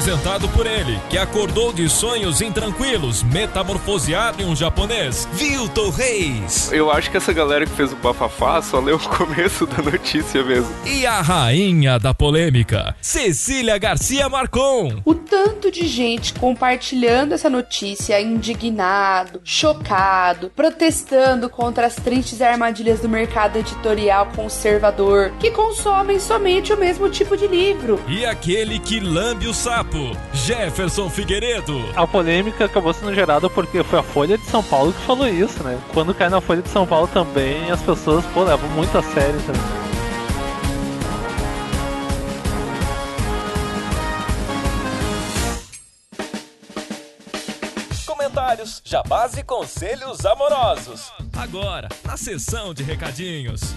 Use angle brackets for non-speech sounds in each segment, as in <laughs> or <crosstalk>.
Apresentado por ele, que acordou de sonhos intranquilos, metamorfoseado em um japonês, Vilton Reis. Eu acho que essa galera que fez o bafafá só leu o começo da notícia mesmo. E a rainha da polêmica, Cecília Garcia Marcon. O tanto de gente compartilhando essa notícia, indignado, chocado, protestando contra as tristes armadilhas do mercado editorial conservador, que consomem somente o mesmo tipo de livro. E aquele que lambe o sapo, Jefferson Figueiredo. A polêmica acabou sendo gerada porque foi a Folha de São Paulo que falou isso, né? Quando cai na Folha de São Paulo também, as pessoas, pô, levam muito a sério também. Comentários, jabás e conselhos amorosos. Agora, na sessão de recadinhos.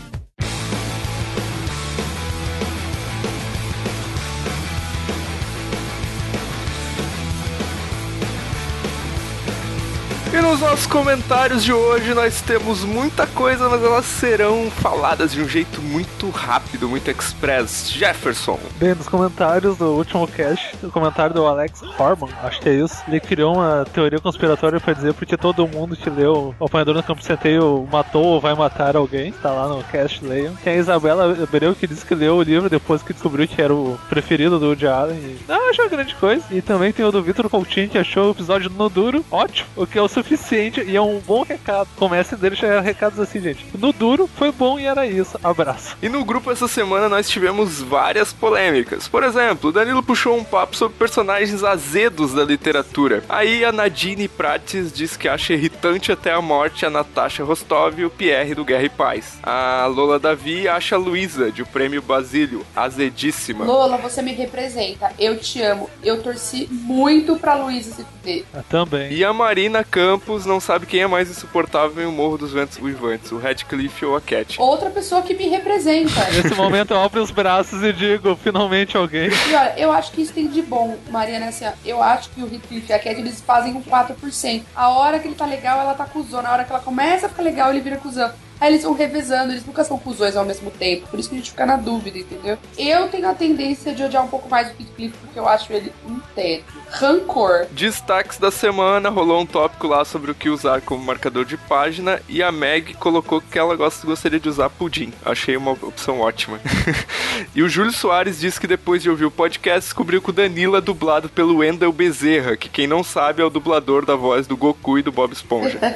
E nos nossos comentários de hoje nós temos muita coisa, mas elas serão faladas de um jeito muito rápido, muito express. Jefferson. Bem, nos comentários do último cast, o comentário do Alex Horman, acho que é isso, ele criou uma teoria conspiratória para dizer porque todo mundo que leu O Apanhador no Campo Centeio matou ou vai matar alguém, tá lá no cast, leiam. Tem a Isabela Abreu que disse que leu o livro depois que descobriu que era o preferido do Woody Allen. E não achou grande coisa. E também tem o do Vitor Coutinho que achou o episódio no duro ótimo, o que é o suficiente e é um bom recado. Comece dele já recados assim, gente. No duro foi bom e era isso. Abraço. E no grupo essa semana nós tivemos várias polêmicas. Por exemplo, o Danilo puxou um papo sobre personagens azedos da literatura. Aí a Nadine Prates diz que acha irritante até a morte a Natasha Rostov e o Pierre do Guerra e Paz. A Lola Davi acha a Luísa, de o Prêmio Basílio, azedíssima. Lola, você me representa. Eu te amo. Eu torci muito pra Luísa se fuder. Eu também. E a Marina Campos não sabe quem é mais insuportável em O Morro dos Ventos Uivantes, o Radcliffe ou a Cat. Outra pessoa que me representa. Nesse momento eu abro os braços e digo, finalmente alguém. E olha, eu acho que isso tem de bom, Mariana, assim, ó, eu acho que o Heathcliff e a Cat, eles fazem um 4%. A hora que ele tá legal, ela tá cuzona. A hora que ela começa a ficar legal, ele vira cuzão. Aí eles vão revezando, eles nunca são cuzões ao mesmo tempo. Por isso que a gente fica na dúvida, entendeu? Eu tenho a tendência de odiar um pouco mais o Heathcliff, porque eu acho ele um teto. Rancor. Destaques da semana, rolou um tópico lá sobre o que usar como marcador de página e a Meg colocou que ela gosta, gostaria de usar pudim. Achei uma opção ótima. <laughs> e o Júlio Soares disse que depois de ouvir o podcast descobriu que o Danilo é dublado pelo Wendel Bezerra, que quem não sabe é o dublador da voz do Goku e do Bob Esponja. <laughs>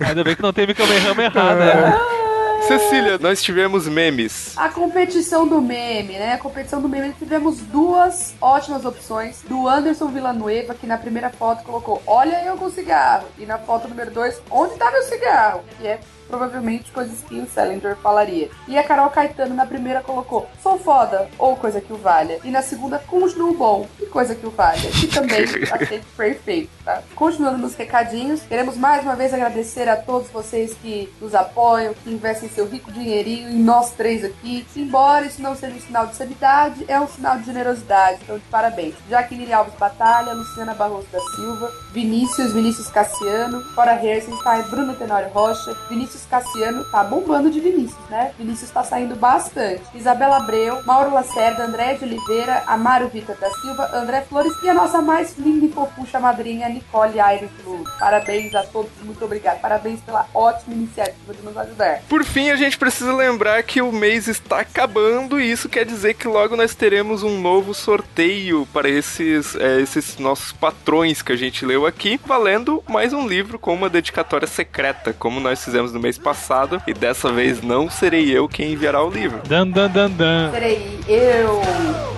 Ainda bem que não teve Kamehameha errado, né? <laughs> Cecília, nós tivemos memes. A competição do meme, né? A competição do meme, tivemos duas ótimas opções. Do Anderson Villanueva, que na primeira foto colocou Olha eu com cigarro. E na foto número 2, Onde tá meu cigarro? Que é provavelmente coisas que o Salinger falaria. E a Carol Caetano na primeira colocou Sou foda, ou coisa que o valha. E na segunda, continuo bom, e coisa que o valha. Que também <laughs> achei perfeito, tá? Continuando nos recadinhos, queremos mais uma vez agradecer a todos vocês que nos apoiam, que investem seu rico dinheirinho em nós três aqui. Embora isso não seja um sinal de sanidade, é um sinal de generosidade. Então, de parabéns. Jaqueline Alves Batalha, Luciana Barroso da Silva, Vinícius, Vinícius Cassiano, Cora Hersenstein, Bruno Tenório Rocha, Vinícius Cassiano tá bombando de Vinícius, né? Vinícius tá saindo bastante. Isabela Abreu, Mauro Lacerda, André de Oliveira, Amaro Vitor da Silva, André Flores e a nossa mais linda e fofucha madrinha, Nicole Aires Lu. Parabéns a todos, muito obrigado. Parabéns pela ótima iniciativa de nos ajudar. Por fim, a gente precisa lembrar que o mês está acabando e isso quer dizer que logo nós teremos um novo sorteio para esses, é, esses nossos patrões que a gente leu aqui, valendo mais um livro com uma dedicatória secreta, como nós fizemos no mês passado, e dessa vez não serei eu quem enviará o livro. Dan, dan, dan, dan. Serei eu.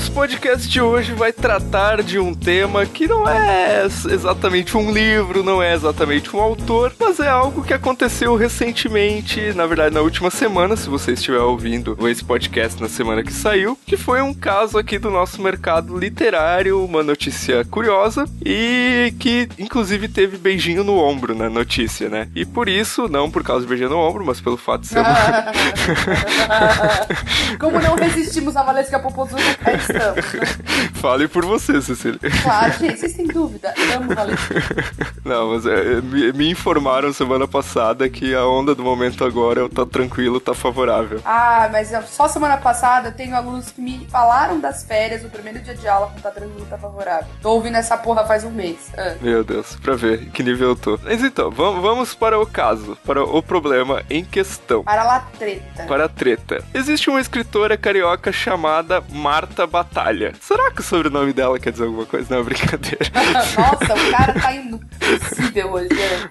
Nosso podcast de hoje vai tratar de um tema que não é exatamente um livro, não é exatamente um autor, mas é algo que aconteceu recentemente, na verdade na última semana, se você estiver ouvindo esse podcast na semana que saiu, que foi um caso aqui do nosso mercado literário, uma notícia curiosa e que inclusive teve beijinho no ombro na notícia, né? E por isso, não por causa do beijinho no ombro, mas pelo fato de ser uma... <laughs> Como não resistimos a Valesca Popozuda, <laughs> estamos. <laughs> Né? Fale por você, Cecília. Claro, gente, vocês têm dúvida. Amo. <laughs> Não, mas é, me, me, informaram semana passada que a onda do momento agora tá tranquilo, tá favorável. Ah, mas só semana passada eu tenho alunos que me falaram das férias, o primeiro dia de aula, com tá tranquilo, tá favorável. Tô ouvindo essa porra faz um mês. Ah. Meu Deus, pra ver que nível eu tô. Mas então, vamos para o caso, para o problema em questão. Para a treta. Para a treta. Existe uma escritora carioca chamada Marta Batalha. Será que o sobrenome dela quer dizer alguma coisa? Não, brincadeira. <laughs> Nossa, o cara tá impossível hoje. Né?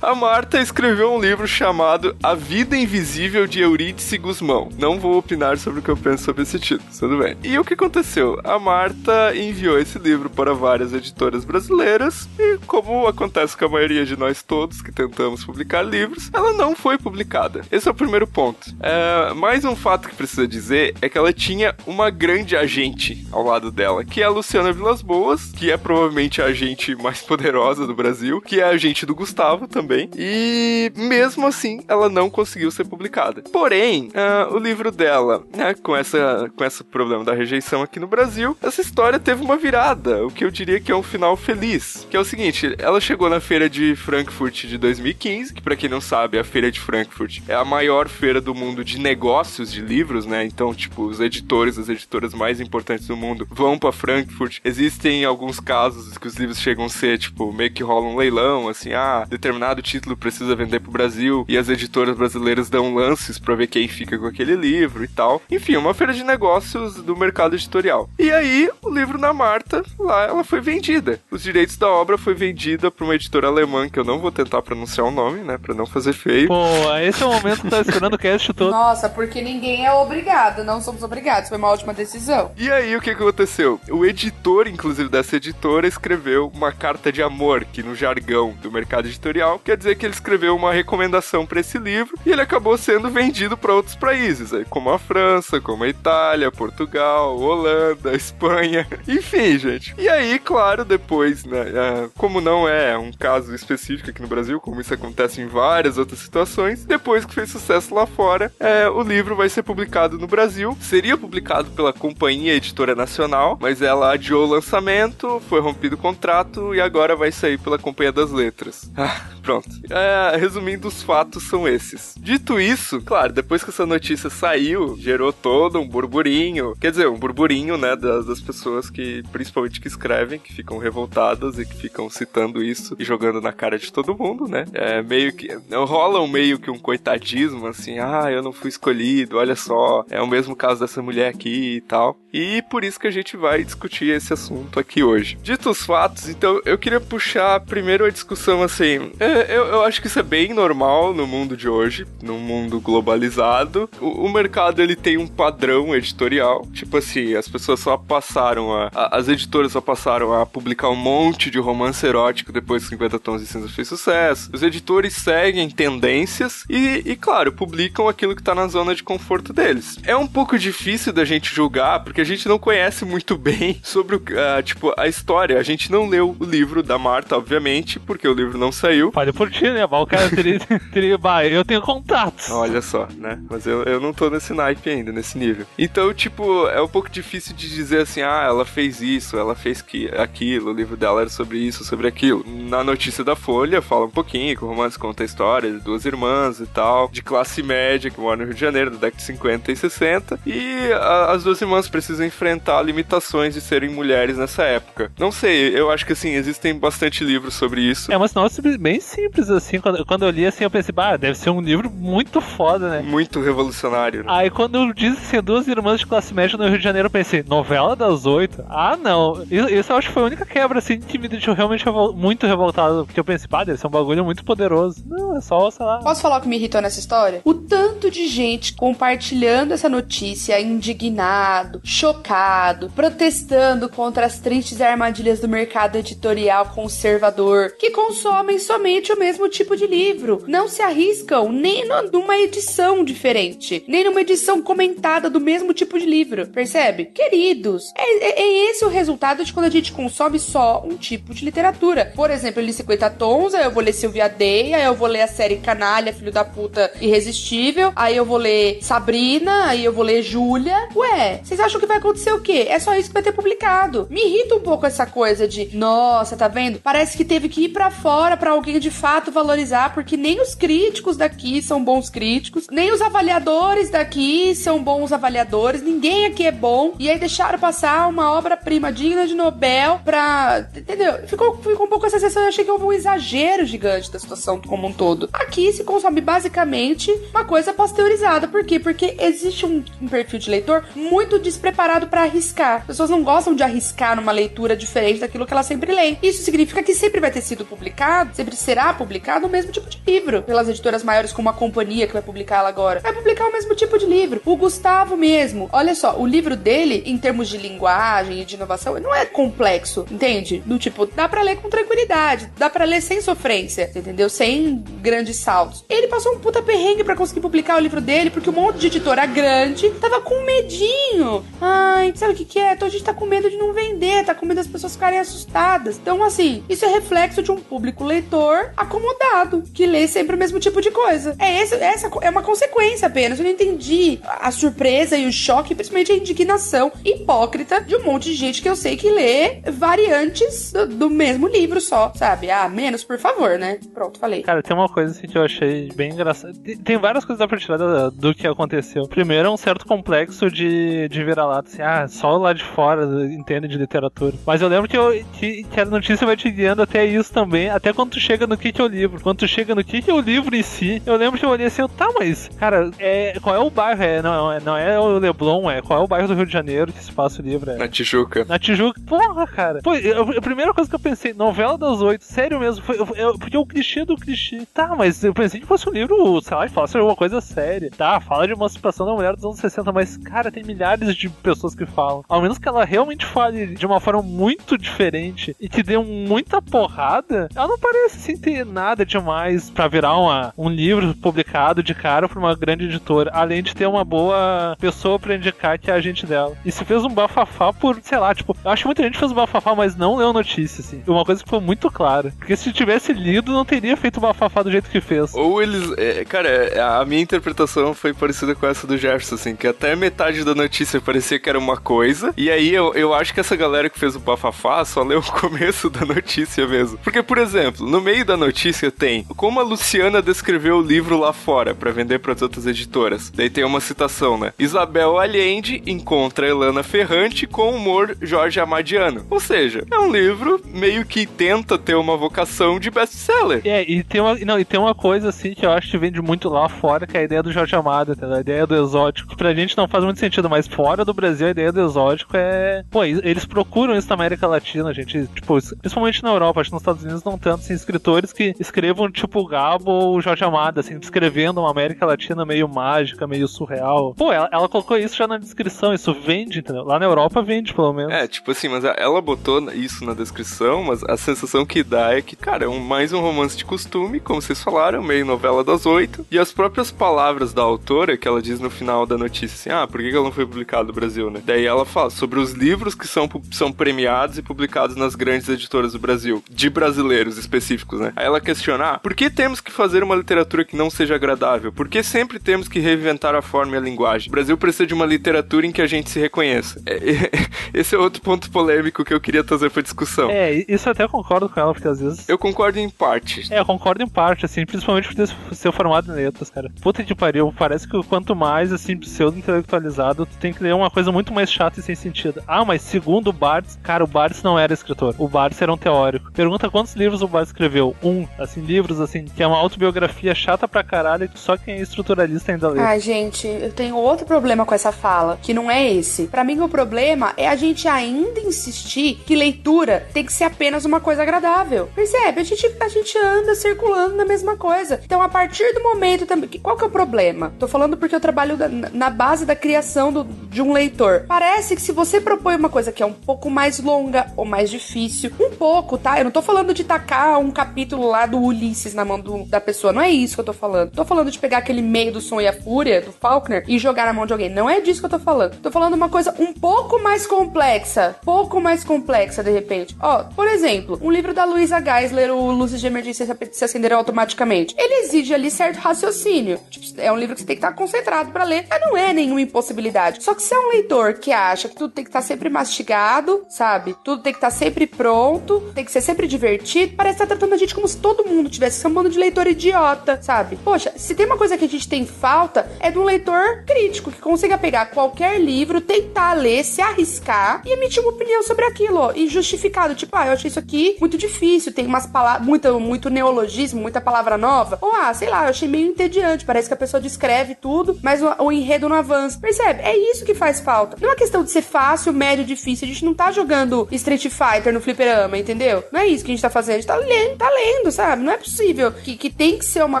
A Marta escreveu um livro chamado A Vida Invisível de Eurídice Guzmão. Não vou opinar sobre o que eu penso sobre esse título, tudo bem. E o que aconteceu? A Marta enviou esse livro para várias editoras brasileiras e, como acontece com a maioria de nós todos que tentamos publicar livros, ela não foi publicada. Esse é o primeiro ponto. É, mais um fato que precisa dizer é que ela tinha uma grande agente ao lado dela, que é a Luciana Vilas Boas, que é provavelmente a agente mais poderosa do Brasil, que é a agente do Gustavo também. E mesmo assim, ela não conseguiu ser publicada. Porém, uh, o livro dela, né, com essa com esse problema da rejeição aqui no Brasil, essa história teve uma virada, o que eu diria que é um final feliz. Que é o seguinte, ela chegou na feira de Frankfurt de 2015, que para quem não sabe, a feira de Frankfurt é a maior feira do mundo de negócios de livros, né? Então, tipo, os editores, as editoras mais importantes do mundo vão para Frankfurt. Existem alguns casos que os livros chegam a ser, tipo, meio que rola um leilão, assim, ah, determinado título precisa vender pro Brasil e as editoras brasileiras dão lances para ver quem fica com aquele livro e tal. Enfim, uma feira de negócios do mercado editorial. E aí, o livro na Marta, lá ela foi vendida. Os direitos da obra foi vendida para uma editora alemã que eu não vou tentar pronunciar o nome, né, para não fazer feio. Pô, esse é o momento que tá esperando o cast todo. Nossa, porque ninguém é obrigado, não somos obrigados. Foi uma ótima decisão. E aí, o que aconteceu? O editor, inclusive dessa editora, escreveu uma carta de amor, que no jargão do mercado editorial quer dizer que ele escreveu uma recomendação para esse livro e ele acabou sendo vendido para outros países, como a França, como a Itália, Portugal, Holanda, <laughs> Espanha, enfim, gente. E aí, claro, depois, né, é, como não é um caso específico aqui no Brasil, como isso acontece em várias outras situações, depois que fez sucesso lá fora, é, o livro vai ser publicado no Brasil. Seria publicado pela Companhia Editora Nacional, mas ela adiou o lançamento, foi rompido o contrato e agora vai sair pela Companhia das Letras. Ah, pronto. É, resumindo, os fatos são esses. Dito isso, claro, depois que essa notícia saiu, gerou todo um burburinho. Quer dizer, um burburinho, né, das, das pessoas que, principalmente que escrevem, que ficam revoltadas e que ficam citando isso e jogando na cara de todo mundo, né? É meio que. Rola um meio que um coitadismo, assim, ah, eu não fui escolhido, olha só, é o mesmo caso dessa mulher aqui e tal. E por isso que a gente vai discutir esse assunto aqui hoje. Dito os fatos, então eu queria puxar primeiro a discussão assim. É, eu, eu acho que isso é bem normal no mundo de hoje, no mundo globalizado. O, o mercado ele tem um padrão editorial, tipo assim, as pessoas só passaram a, a, As editoras só passaram a publicar um monte de romance erótico depois que 50 Tons de Cinza fez sucesso. Os editores seguem tendências e, e, claro, publicam aquilo que tá na zona de conforto deles. É um pouco difícil da gente julgar, porque a gente não conhece muito bem sobre, uh, tipo, a história. A gente não leu o livro da Marta, obviamente, porque o livro não saiu. Fale por ti, né? O cara teria, <laughs> teria bah, eu tenho contatos. Olha só, né? Mas eu, eu não tô nesse naipe ainda, nesse nível. Então, tipo, é um pouco difícil de dizer assim, ah, ela fez isso, ela fez que, aquilo, o livro dela era sobre isso, sobre aquilo. Na notícia da Folha, fala um pouquinho que o romance conta a história de duas irmãs e tal, de classe média que mora no Rio de Janeiro, da década de 50 e 60, e a, as duas irmãs precisam enfrentar limitações de serem mulheres nessa época. Não sei, eu acho que assim, existem bastante livros sobre isso. É uma sinopse bem simples, assim, quando, quando eu li assim, eu pensei, bah, deve ser um livro muito foda, né? Muito revolucionário. Né? Aí quando eu disse assim, duas irmãs de classe média no Rio de Janeiro, eu pensei, novela das oito? Ah, não. Isso, isso eu acho que foi a única quebra, assim, que me deixou realmente revol muito revoltado, porque eu pensei, bah, deve ser um bagulho muito poderoso. Não, é só, sei lá. Posso falar o que me irritou nessa história? O tanto de gente compartilhando essa notícia, indignado, chocado, protestando contra as tristes armadilhas do mercado editorial conservador, que consomem somente o mesmo tipo de livro, não se arriscam nem numa edição diferente, nem numa edição comentada do mesmo tipo de livro, percebe? Queridos, é, é, é esse o resultado de quando a gente consome só um tipo de literatura. Por exemplo, eu li 50 tons, aí eu vou ler Silvia Day, aí eu vou ler a série Canalha, Filho da Puta Irresistível, aí eu vou ler Sabrina, aí eu vou ler Júlia. Ué, vocês acham que vai acontecer o quê? É só isso que vai ter publicado. Me irrita um pouco essa coisa de, nossa, tá vendo? Parece que teve que ir para fora para alguém de fato valorizar, porque nem os críticos daqui são bons críticos, nem os avaliadores daqui são bons avaliadores, ninguém aqui é bom. E aí deixaram passar uma obra-prima digna de Nobel pra. Entendeu? Ficou, ficou um pouco essa sensação, eu achei que houve um exagero gigante da situação como um todo. Aqui se consome basicamente uma coisa pasteurizada. Por quê? Porque existe um, um perfil de leitor muito despreparado para arriscar. As pessoas não gostam de arriscar numa leitura diferente daquilo que elas sempre leem. Isso significa que sempre vai ter sido publicado, sempre será publicado o mesmo tipo de livro pelas editoras maiores, como a companhia que vai publicar ela agora. Vai publicar o mesmo tipo de livro. O Gustavo mesmo, olha só, o livro dele, em termos de linguagem e de inovação, não é complexo, entende? Do tipo, dá para ler com tranquilidade, dá para ler sem sofrência, entendeu? Sem grandes saltos. Ele passou um puta perrengue para conseguir publicar o livro dele, porque um monte de editora grande tava com medinho. Ai, sabe o que que é? Então a gente tá com medo de não vender, tá com medo das pessoas ficarem assustadas. Então, assim, isso é reflexo de um público leitor acomodado, que lê sempre o mesmo tipo de coisa. É esse, essa é uma consequência apenas. Eu não entendi a surpresa e o choque, principalmente a indignação hipócrita de um monte de gente que eu sei que lê variantes do, do mesmo livro só, sabe? Ah, menos, por favor, né? Pronto, falei. Cara, tem uma coisa assim que eu achei bem engraçada. Tem várias coisas pra tirar do, que aconteceu. Primeiro, é um certo complexo de, de virar-lata, assim, ah, só lá de fora entende de literatura. Mas eu lembro que, eu, que, que, a notícia vai te guiando até isso também, até quando tu chega no que, que é o livro. Quando tu chega no que, que é o livro em si, eu lembro que eu olhei assim, tá, mas, cara, é, qual é o bairro? É, não, é, não é o Leblon, é qual é o bairro do Rio de Janeiro que se passa o livro? É. Na Tijuca. Na Tijuca. Porra, cara. Pô, eu, a primeira coisa que eu pensei, novela das oito, sério mesmo, foi, eu, porque o clichê do clichê. Tá, mas eu pensei que fosse um livro, sei lá, falasse alguma coisa séria. Tá, fala de emancipação da mulher dos anos 60, mas, cara, tem milhares de pessoas que falam. Ao menos que ela realmente fale de uma forma muito diferente e que dê muita porrada, ela não parece assim, ter nada demais para virar uma, um livro publicado de cara por uma grande editora, além de ter uma boa pessoa pra indicar que é a gente dela. E se fez um bafafá por, sei lá, tipo, eu acho que muita gente fez um bafafá, mas não leu notícia, assim. Uma coisa que foi muito clara. Porque se tivesse lido, não teria feito o bafafá do jeito que fez. Ou eles. É, cara, é, a minha interpretação foi parecida com essa do Jefferson, assim, que até metade da notícia parecia que era uma coisa, e aí eu, eu acho que essa galera que fez o bafafá só leu o começo da notícia mesmo. Porque, por exemplo, no meio da notícia tem como a Luciana descreveu o livro lá fora para vender para as outras editoras. Daí tem uma citação, né? Isabel Allende encontra Elana Ferrante com humor Jorge Amadiano. Ou seja, é um livro meio que tenta ter uma vocação de best-seller. É, e tem uma, não, e tem uma coisa assim que eu acho que vende muito lá fora, que é a ideia do Jorge Amado, entendeu? a ideia do exótico. Pra gente não faz muito sentido, mas fora do Brasil a ideia do exótico é. Pô, eles procuram isso na América Latina, gente. Tipo, principalmente na Europa, acho que nos Estados Unidos não tanto, assim, escritores que escrevam tipo Gabo ou Jorge Amado, assim, descrevendo uma América Latina meio mágica, meio surreal. Pô, ela, ela colocou isso já na descrição, isso vende, entendeu? Lá na Europa vende, pelo menos. É, tipo assim, mas ela botou isso na descrição, mas a sensação que dá é que, cara, é um, mais um romance de costume, como vocês falaram, meio novela das oito. E as próprias palavras da autora, que ela diz no final da notícia, assim, ah, por que ela não foi publicada no Brasil, né? Daí ela fala sobre os livros que são, são premiados e publicados nas grandes editoras do Brasil, de brasileiros específicos, né? Aí ela questiona, ah, por que temos que fazer uma literatura que não seja agradável? Por que sempre temos que reinventar a forma e a linguagem? O Brasil precisa de uma literatura em que a gente se reconheça. É, <laughs> é, esse é outro ponto polêmico que eu queria trazer pra discussão. É, isso eu até concordo com ela, porque às vezes. Eu concordo em parte. É, eu concordo em parte, assim, principalmente por ser formado em letras, cara. Puta que pariu, parece que quanto mais, assim, pseudo-intelectualizado, tu tem que ler uma coisa muito mais chata e sem sentido. Ah, mas segundo o Barthes, cara, o Barthes não era escritor. O Barthes era um teórico. Pergunta quantos livros o Barthes escreveu. Um, assim, livros, assim, que é uma autobiografia chata pra caralho só quem é estruturalista ainda lê. Ai, gente, eu tenho outro problema com essa fala, que não é esse. Para mim, o problema é a gente ainda insistir que leitura tem que ser apenas uma coisa agradável. Percebe? A gente, a gente anda circulando na mesma coisa. Então, a partir do momento também. Qual que é o problema? Tô falando porque eu trabalho na base da criação do, de, um lei, leitor? Parece que se você propõe uma coisa que é um pouco mais longa ou mais difícil, um pouco, tá? Eu não tô falando de tacar um capítulo lá do Ulisses na mão do, da pessoa, não é isso que eu tô falando. Tô falando de pegar aquele meio do som e a fúria do Faulkner e jogar na mão de alguém. Não é disso que eu tô falando. Tô falando uma coisa um pouco mais complexa, pouco mais complexa de repente. Ó, por exemplo, um livro da Luisa Geisler, o Luzes de Emergência se acenderam automaticamente. Ele exige ali certo raciocínio. Tipo, é um livro que você tem que estar concentrado para ler, mas não é nenhuma impossibilidade. Só que se é um leitor que acha que tudo tem que estar sempre mastigado, sabe? Tudo tem que estar sempre pronto, tem que ser sempre divertido, parece estar tratando a gente como se todo mundo tivesse chamando de leitor idiota, sabe? Poxa, se tem uma coisa que a gente tem falta, é de um leitor crítico que consiga pegar qualquer livro, tentar ler, se arriscar e emitir uma opinião sobre aquilo, e justificado. Tipo, ah, eu achei isso aqui muito difícil, tem umas palavras, muito, muito neologismo, muita palavra nova. Ou, ah, sei lá, eu achei meio entediante, parece que a pessoa descreve tudo, mas o, o enredo não avança. Percebe? É isso que faz falta. Não é questão de ser fácil, médio, difícil. A gente não tá jogando Street Fighter no fliperama, entendeu? Não é isso que a gente tá fazendo. A gente tá lendo, tá lendo, sabe? Não é possível que, que tem que ser uma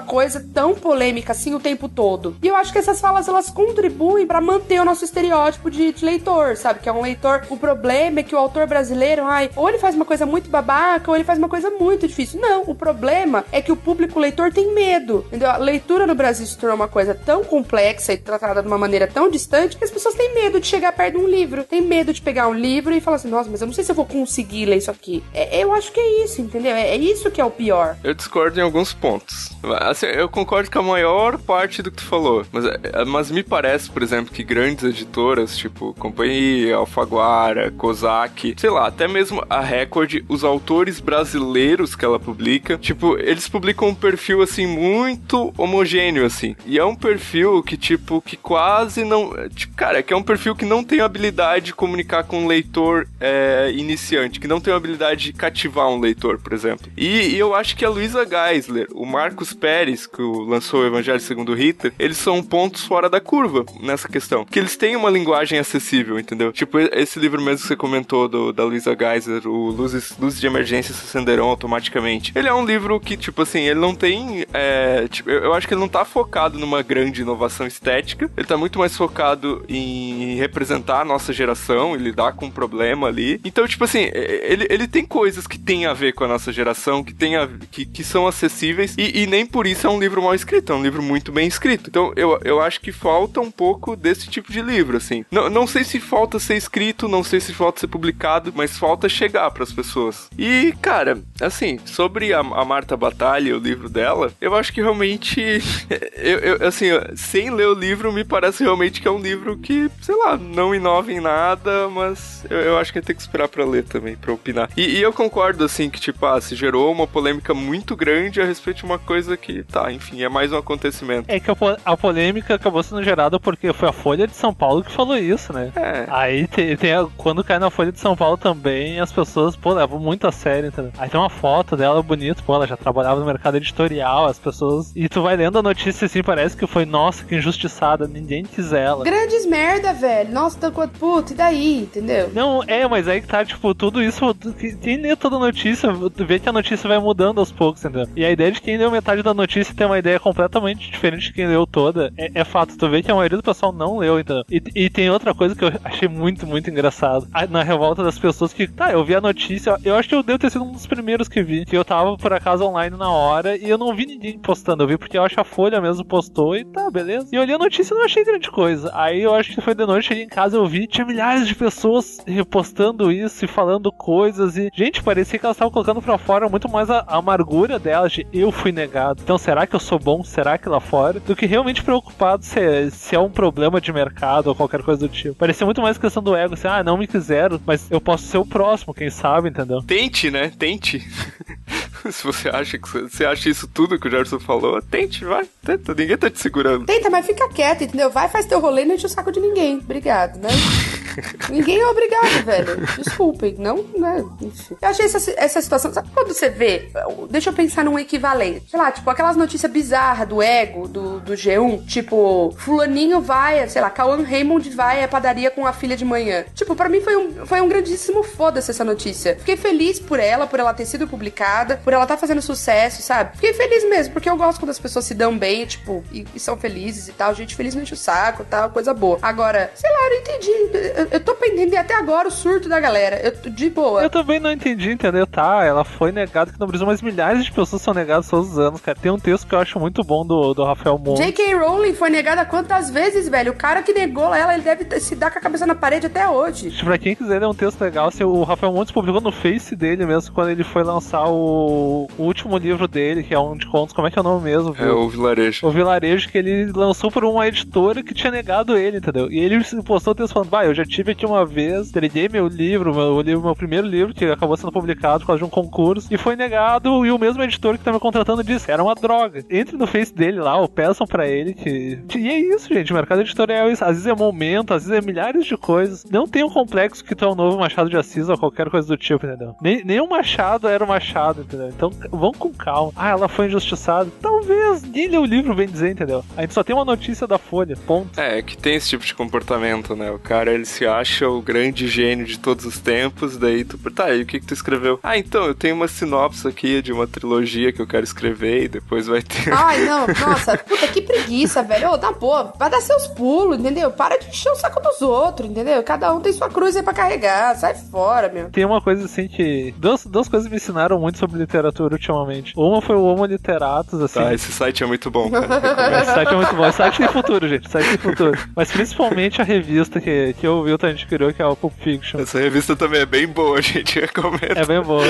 coisa tão polêmica assim o tempo todo. E eu acho que essas falas, elas contribuem para manter o nosso estereótipo de, de leitor, sabe? Que é um leitor. O problema é que o autor brasileiro, ai, ou ele faz uma coisa muito babaca, ou ele faz uma coisa muito difícil. Não, o problema é que o público leitor tem medo, entendeu? A leitura no Brasil se tornou uma coisa tão complexa e tratada de uma maneira tão distante que as pessoas têm medo de chegar perto de um livro. Tem medo de pegar um livro e falar assim, nossa, mas eu não sei se eu vou conseguir ler isso aqui. É, eu acho que é isso, entendeu? É, é, isso que é o pior. Eu discordo em alguns pontos. Assim, eu concordo com a maior parte do que tu falou, mas, é, mas me parece, por exemplo, que grandes editoras, tipo Companhia, Alfaguara, Kozak, sei lá, até mesmo a Record, os autores brasileiros que ela publica, tipo, eles publicam um perfil assim muito homogêneo assim. E é um perfil que tipo que quase não, tipo, cara, é que é um perfil que não tem habilidade de comunicar com um leitor é, iniciante, que não tem habilidade de cativar um leitor, por exemplo. E, e eu acho que a Luisa Geisler, o Marcos Pérez, que lançou o Evangelho segundo Rita, eles são pontos fora da curva nessa questão. Que eles têm uma linguagem acessível, entendeu? Tipo, esse livro mesmo que você comentou do, da Luisa Geisler, o Luzes, Luzes de Emergência se acenderão automaticamente. Ele é um livro que, tipo assim, ele não tem. É, tipo, eu, eu acho que ele não tá focado numa grande inovação estética. Ele tá muito mais focado em representar a nossa geração e lidar com um problema ali. Então, tipo assim, ele, ele tem coisas que tem a ver com a nossa geração, que, tem a, que, que são acessíveis, e, e nem por isso é um livro mal escrito, é um livro muito bem escrito. Então, eu, eu acho que falta um pouco desse tipo de livro, assim. Não, não sei se falta ser escrito, não sei se falta ser publicado, mas falta chegar para as pessoas. E, cara, assim, sobre a, a Marta Batalha, o livro dela, eu acho que realmente, <laughs> eu, eu, assim, sem ler o livro, me parece realmente que é um livro que, sei lá, não inova em nada, mas eu, eu acho que tem que esperar para ler também, para opinar. E, e, eu concordo, assim, que, tipo, ah, se gerou uma polêmica muito grande a respeito de uma coisa que, tá, enfim, é mais um acontecimento. É que a, a polêmica acabou sendo gerada porque foi a Folha de São Paulo que falou isso, né? É. Aí tem, tem a, quando cai na Folha de São Paulo também, as pessoas, pô, levam muito a sério, entendeu? Aí tem uma foto dela bonita, pô, ela já trabalhava no mercado editorial, as pessoas. E tu vai lendo a notícia assim, parece que foi, nossa, que injustiçada, ninguém quis ela. Grandes merda, velho. Nossa, tô com puta, e daí, entendeu? Não, é, mas aí que tá, tipo, tudo isso. Quem lê toda notícia, tu vê que a notícia vai mudando aos poucos, entendeu? E a ideia de quem leu metade da notícia tem uma ideia completamente diferente de quem leu toda, é, é fato. Tu vê que a maioria do pessoal não leu, entendeu? E, e tem outra coisa que eu achei muito, muito engraçado. Na revolta das pessoas que, tá, eu vi a notícia, eu acho que eu devo ter sido um dos primeiros que vi. Que eu tava, por acaso, online na hora e eu não vi ninguém postando. Eu vi porque eu acho a Folha mesmo postou e tá, beleza. E eu olhei a notícia e não achei grande coisa. Aí eu acho que foi de noite, cheguei em casa eu vi, tinha milhares de pessoas repostando isso e falando coisas. E, gente, parecia que elas estavam colocando pra fora muito mais a, a amargura delas de eu fui negado. Então será que eu sou bom? Será que lá fora? Do que realmente preocupado se, se é um problema de mercado ou qualquer coisa do tipo. Parecia muito mais questão do ego, assim, ah, não me quiseram, mas eu posso ser o próximo, quem sabe, entendeu? Tente, né? Tente. <laughs> Se você acha que você acha isso tudo que o Gerson falou, tente, vai. Tenta, ninguém tá te segurando. Tenta, mas fica quieto, entendeu? Vai, faz teu rolê e não enche o saco de ninguém. Obrigado, né? <laughs> Ninguém é obrigado, velho. Desculpem, não, né? Enfim. Eu achei essa, essa situação. Sabe quando você vê? Deixa eu pensar num equivalente. Sei lá, tipo, aquelas notícias bizarras do ego, do, do G1. Tipo, Fulaninho vai, sei lá, Cauan Raymond vai à padaria com a filha de manhã. Tipo, pra mim foi um, foi um grandíssimo foda-se essa notícia. Fiquei feliz por ela, por ela ter sido publicada, por ela estar tá fazendo sucesso, sabe? Fiquei feliz mesmo, porque eu gosto quando as pessoas se dão bem, tipo, e, e são felizes e tal. Gente feliz não enche o saco tal, coisa boa. Agora, sei lá, eu não entendi. Eu, eu tô pendendo até agora o surto da galera. Eu, de boa. Eu também não entendi, entendeu? Tá, ela foi negada aqui no Brasil, mas milhares de pessoas são negadas todos os anos, cara. Tem um texto que eu acho muito bom do, do Rafael Monte. J.K. Rowling foi negada quantas vezes, velho? O cara que negou ela, ele deve se dar com a cabeça na parede até hoje. Pra quem quiser, é um texto legal. Assim, o Rafael Montes publicou no Face dele mesmo, quando ele foi lançar o, o último livro dele, que é um de contos. Como é que é o nome mesmo? É o Vilarejo. O Vilarejo, que ele lançou por uma editora que tinha negado ele, entendeu? E ele postou o texto falando: Bah, eu já tive aqui uma vez, entreguei meu livro, meu, livro, meu primeiro livro, que acabou sendo publicado por causa de um concurso, e foi negado. E o mesmo editor que tá me contratando disse: Era uma droga. Entre no Face dele lá, ou peçam pra ele que. E é isso, gente. O mercado editorial é isso. Às vezes é momento, às vezes é milhares de coisas. Não tem um complexo que tu é o novo Machado de Assis ou qualquer coisa do tipo, entendeu? Nem, nem o Machado era o Machado, entendeu? Então vão com calma. Ah, ela foi injustiçada. Talvez. Nem leu o livro, bem dizer, entendeu? A gente só tem uma notícia da Folha. Ponto. É, é que tem esse tipo de comportamento, né? O cara, ele se acha o grande gênio de todos os tempos, daí tu... Tá, e o que que tu escreveu? Ah, então, eu tenho uma sinopse aqui de uma trilogia que eu quero escrever e depois vai ter... <laughs> Ai, não, nossa, puta, que preguiça, velho. Ô, tá boa, vai dar seus pulos, entendeu? Para de encher o saco dos outros, entendeu? Cada um tem sua cruz aí pra carregar, sai fora, meu. Tem uma coisa assim que... Duas, duas coisas me ensinaram muito sobre literatura ultimamente. Uma foi o Homo Literatus, assim. Tá, esse site é muito bom, cara. <laughs> esse site é muito bom. Esse site tem futuro, gente. Esse site tem futuro. Mas principalmente a revista que, que o Wilton a gente criou, que é o Pulp Fiction. Essa revista também é bem boa, <laughs> gente. Recomendo. É bem boa.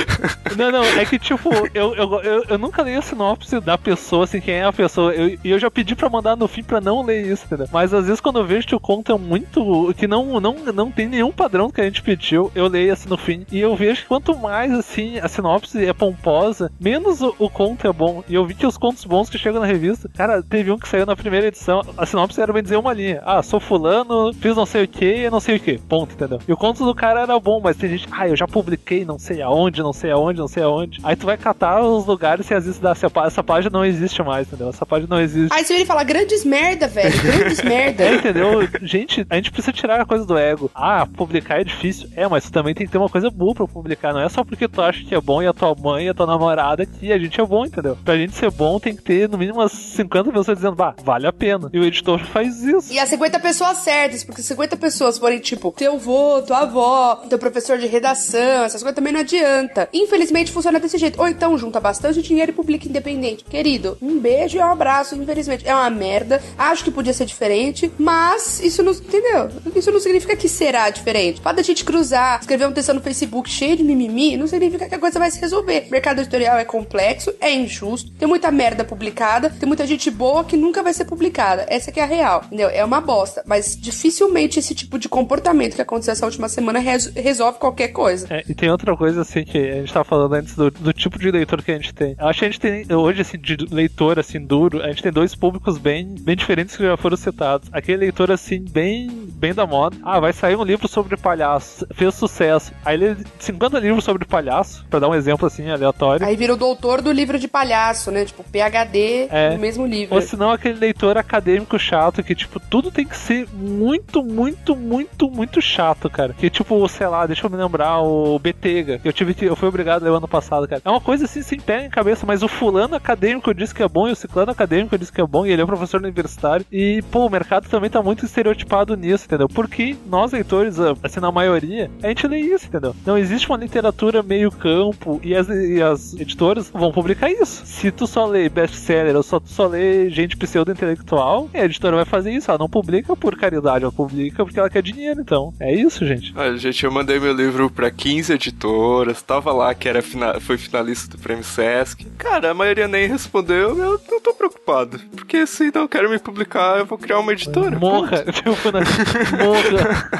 Não, não, é que tipo, eu, eu, eu, eu nunca li a sinopse da pessoa, assim, quem é a pessoa. E eu, eu já pedi pra mandar no fim pra não ler isso, entendeu? Mas às vezes quando eu vejo que o conto é muito. que não, não, não tem nenhum padrão que a gente pediu, eu leio assim no fim. E eu vejo que quanto mais assim a sinopse é pomposa, menos o, o conto é bom. E eu vi que os contos bons que chegam na revista, cara, teve um que saiu na primeira edição, a sinopse era bem dizer uma linha. Ah, sou fulano, fiz não sei o que, não sei o que. Ponto, entendeu? E o conto do cara era bom, mas tem gente, ah, eu já publiquei não sei aonde, não sei aonde, não sei aonde. Aí tu vai catar os lugares e às vezes dá, essa página não existe mais, entendeu? Essa página não existe. Aí você vem falar grandes merda, velho. Grandes <laughs> merda. É, entendeu? Gente, a gente precisa tirar a coisa do ego. Ah, publicar é difícil. É, mas tu também tem que ter uma coisa boa pra publicar. Não é só porque tu acha que é bom e a tua mãe e a tua namorada que a gente é bom, entendeu? Pra gente ser bom, tem que ter no mínimo umas 50 pessoas dizendo, bah, vale a pena. E o editor faz isso. E as 50 pessoas certas, porque 50 pessoas tipo, teu vô, tua avó, teu professor de redação, essas coisas também não adianta. Infelizmente funciona desse jeito. Ou então junta bastante dinheiro e publica independente. Querido, um beijo e um abraço, infelizmente. É uma merda. Acho que podia ser diferente, mas isso não. Entendeu? Isso não significa que será diferente. Pode a gente cruzar, escrever um texto no Facebook cheio de mimimi, não significa que a coisa vai se resolver. O mercado editorial é complexo, é injusto, tem muita merda publicada, tem muita gente boa que nunca vai ser publicada. Essa que é a real, entendeu? É uma bosta. Mas dificilmente esse tipo de comportamento que aconteceu essa última semana res resolve qualquer coisa. É, e tem outra coisa, assim, que a gente tava falando antes do, do, tipo de leitor que a gente tem. Eu acho que a gente tem, hoje, assim, de leitor, assim, duro, a gente tem dois públicos bem, bem diferentes que já foram citados. Aquele leitor, assim, bem, bem da moda. Ah, vai sair um livro sobre palhaço. Fez sucesso. Aí ele 50 livros sobre palhaço, pra dar um exemplo, assim, aleatório. Aí vira o doutor do livro de palhaço, né? Tipo, PHD é. no mesmo livro. Ou senão aquele leitor acadêmico chato que, tipo, tudo tem que ser muito, muito, muito, muito chato, cara. Que, tipo, sei lá, deixa eu me lembrar, o Betega. Eu tive que. Eu fui obrigado a ano passado, cara. É uma coisa assim, sem pé em cabeça, mas o fulano acadêmico disse que é bom e o ciclano acadêmico disse que é bom e ele é um professor universitário. E, pô, o mercado também tá muito estereotipado nisso, entendeu? Porque nós, leitores, assim, na maioria, a gente lê isso, entendeu? Não existe uma literatura meio campo e as, e as editoras vão publicar isso. Se tu só lê best-seller ou só, tu só lê gente pseudo-intelectual, a editora vai fazer isso. Ela não publica por caridade, ela publica porque ela quer dinheiro, então. É isso, gente. Ah, gente, eu mandei meu livro pra 15 editoras, tava lá que era fina foi finalista do Prêmio Sesc. Cara, a maioria nem respondeu, eu não tô preocupado. Porque se não querem me publicar, eu vou criar uma editora. Morra! <laughs> Morra!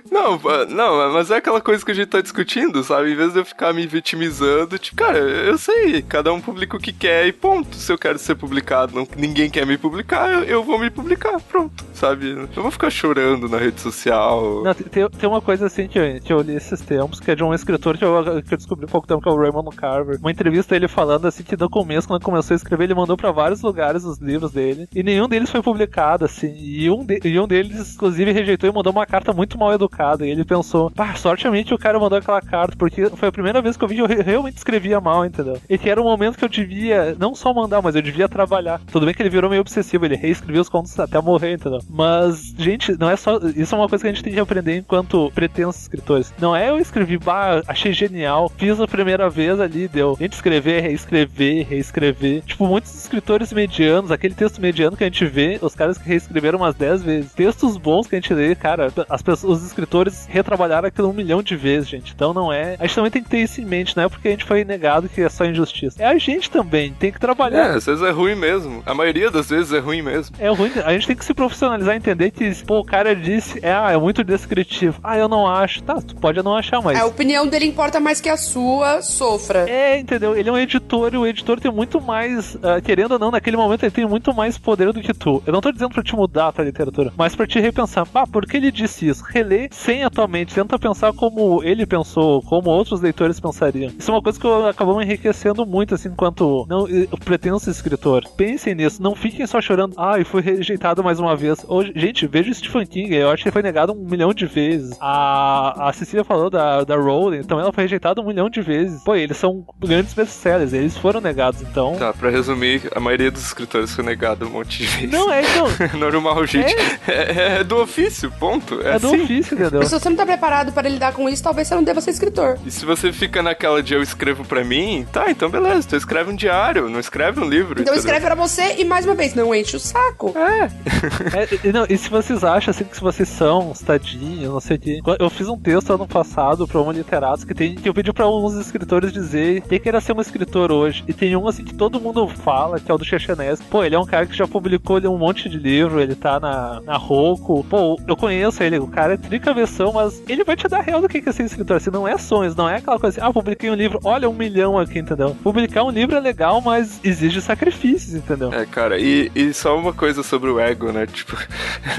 <laughs> não, não, mas é aquela coisa que a gente tá discutindo, sabe? Em vez de eu ficar me vitimizando, tipo, cara, eu sei, cada um publica o que quer e ponto. Se eu quero ser publicado, não, ninguém quer me publicar, eu, eu vou me publicar, pronto, sabe? Eu vou ficar chorando na rede social. Não, tem, tem uma coisa assim que eu, li esses tempos, que é de um escritor que eu, que eu descobri há pouco tempo, que é o Raymond Carver. Uma entrevista ele falando assim que no começo, quando começou a escrever, ele mandou pra vários lugares os livros dele, e nenhum deles foi publicado, assim. E um, de- e um deles, inclusive, rejeitou e mandou uma carta muito mal educada. E ele pensou, pá, sortemente o cara mandou aquela carta, porque foi a primeira vez que eu vi que eu re- realmente escrevia mal, entendeu? E que era um momento que eu devia não só mandar, mas eu devia trabalhar. Tudo bem que ele virou meio obsessivo, ele reescrevia os contos até morrer, entendeu? Mas, gente, não é só. Isso é uma coisa que a gente tem que aprender enquanto pretensos escritores. Não é eu escrevi, bah, achei genial, fiz a primeira vez ali, deu. A gente escrever, reescrever, reescrever. Tipo, muitos escritores medianos, aquele texto mediano que a gente vê, os caras que reescreveram umas 10 vezes. Textos bons que a gente lê, cara, as pessoas, os escritores retrabalharam aquilo um milhão de vezes, gente. Então não é. A gente também tem que ter isso em mente, não é porque a gente foi negado que é só injustiça. É a gente também, tem que É, trabalhar. às vezes é ruim mesmo. A maioria das vezes é ruim mesmo. É ruim, a gente tem que se profissionalizar e entender que, pô, o cara disse, é, ah, é muito descritivo. Ah, eu não acho. Tá, tu pode não achar, mas. A opinião dele importa mais que a sua, sofra. É, entendeu? Ele é um editor e o editor tem muito mais, ah, querendo ou não, naquele momento ele tem muito mais poder do que tu. Eu não tô dizendo pra te mudar a tua literatura, mas pra te repensar. Ah, por que ele disse isso? Relê sem a tua mente, tenta pensar como ele pensou, como outros leitores pensariam. Isso é uma coisa que eu acabou me enriquecendo muito, assim, enquanto não, pretenso escritor. Pensem nisso, não fiquem só chorando. Ah, e fui rejeitado mais uma vez. Hoje, gente, veja o Stephen King, eu acho que ele foi negado um milhão de vezes. A, a Cecília falou da, da Rowling, então ela foi rejeitada um milhão de vezes. Pô, eles são grandes best-sellers, eles foram negados, então. Tá, pra resumir, a maioria dos escritores foi negado um monte de vezes. Não, é, então. <laughs> Normal, gente. É, é do ofício, ponto. É, É do assim. ofício, entendeu? Se você não tá preparado para lidar com isso, talvez você não deva ser escritor. E se você fica naquela de eu escrevo pra mim, tá, então beleza, tu escreve um diário, não escreve um livro. Então escreve pra você e mais uma vez, não enche o saco. É, e, não, e se vocês acham assim que se vocês são uns tadinhos, não sei o quê. Eu fiz um texto ano passado pra um literato que tem que eu pedi pra alguns escritores dizer quem queira ser um escritor hoje. E tem um assim que todo mundo fala, que é o do Chechenesco. Pô, ele é um cara que já publicou um monte de livro, ele tá na, na Roku. Pô, eu conheço ele, o cara é tricaversão, mas ele vai te dar real do que é ser escritor. Assim, não é sonhos, não é aquela coisa assim, ah, publiquei um livro, olha um milhão aqui, entendeu? Publicar um livro é legal, mas exige sacrifícios, entendeu? É, cara, e, e só uma coisa sobre o ego, né? <laughs> Tipo,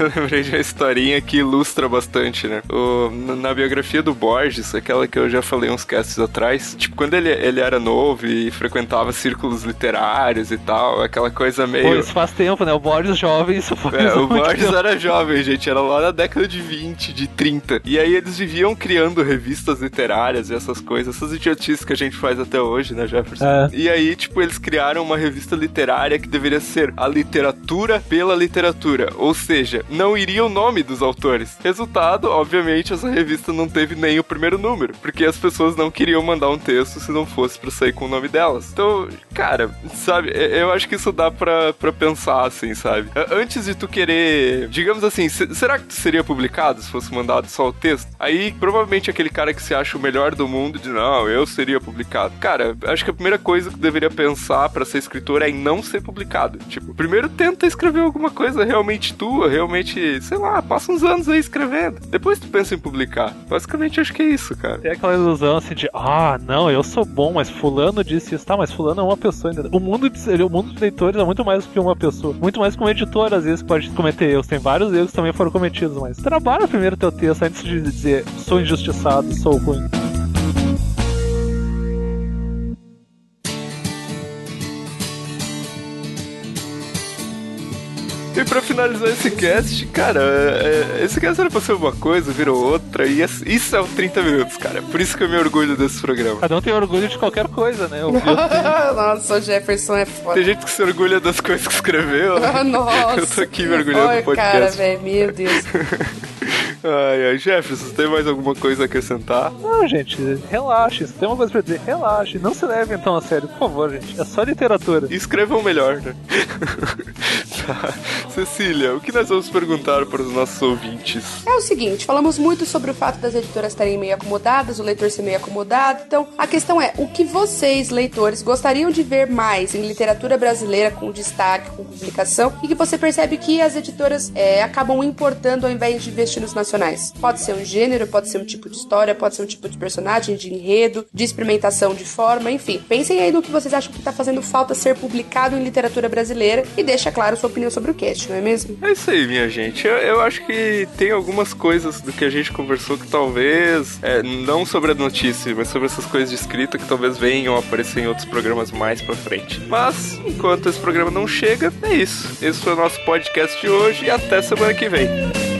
eu lembrei de uma historinha que ilustra bastante, né? O, na biografia do Borges, aquela que eu já falei uns casts atrás, tipo, quando ele, ele era novo e frequentava círculos literários e tal, aquela coisa Pô, meio. isso faz tempo, né? O Borges jovem, isso foi É, o Borges tempo. era jovem, gente, era lá na década de 20, de 30. E aí eles viviam criando revistas literárias e essas coisas, essas idiotices que a gente faz até hoje, né, Jefferson? É. E aí, tipo, eles criaram uma revista literária que deveria ser a literatura pela literatura, ou seja, não iria o nome dos autores. Resultado, obviamente, essa revista não teve nem o primeiro número, porque as pessoas não queriam mandar um texto se não fosse pra sair com o nome delas. Então, cara, sabe, eu acho que isso dá pra, pensar, assim, sabe? Antes de tu querer, digamos assim, se- será que tu seria publicado se fosse mandado só o texto? Aí, provavelmente, aquele cara que se acha o melhor do mundo de não, eu seria publicado. Cara, acho que a primeira coisa que deveria pensar pra ser escritor é em não ser publicado. Tipo, primeiro tenta escrever alguma coisa realmente tua, realmente, sei lá, passa uns anos aí escrevendo. Depois tu pensa em publicar. Basicamente, acho que é isso, cara. Tem aquela ilusão assim de, ah, não, eu sou bom, mas fulano disse isso. Tá, mas fulano é uma pessoa ainda. O mundo de, o mundo de leitores é muito mais do que uma pessoa. Muito mais que um editor, às vezes, pode cometer erros. Tem vários erros que também foram cometidos, mas trabalha primeiro teu texto antes de dizer, sou injustiçado, sou ruim. E pra finalizar esse cast, cara, é- é- esse cast era pra ser uma coisa, virou outra, e isso é o 30 minutos, cara. Por isso que eu me orgulho desse programa. Cada um tem orgulho de qualquer coisa, né? Bill <laughs> Nossa, o Jefferson é foda. Tem gente que se orgulha das coisas que escreveu. né? Nossa. <laughs> Eu tô aqui me orgulhando do podcast. cara, velho, meu Deus. <laughs> Ai, ai, Jefferson, você tem mais alguma coisa a acrescentar? Não, gente, relaxe. Se tem uma coisa pra dizer, relaxe. Não se leve então a sério, por favor, gente. É só literatura. E escrevam melhor, né? <laughs> Tá. Cecília, o que nós vamos perguntar para os nossos ouvintes? É o seguinte, falamos muito sobre o fato das editoras estarem meio acomodadas, o leitor ser meio acomodado. Então, a questão é, o que vocês, leitores, gostariam de ver mais em literatura brasileira com destaque, com publicação, e que você percebe que as editoras é, acabam importando ao invés de investir nos nacionais? Pode ser um gênero, pode ser um tipo de história, pode ser um tipo de personagem, de enredo, de experimentação de forma, enfim. Pensem aí no que vocês acham que está fazendo falta ser publicado em literatura brasileira e deixa claro sua opinião sobre o cast, não é mesmo? É isso aí, minha gente. Eu, eu acho que tem algumas coisas do que a gente conversou que talvez, é, não sobre a notícia, mas sobre essas coisas de escrita que talvez venham a aparecer em outros programas mais pra frente. Mas, enquanto esse programa não chega, é isso. Esse foi o nosso podcast de hoje e até semana que vem.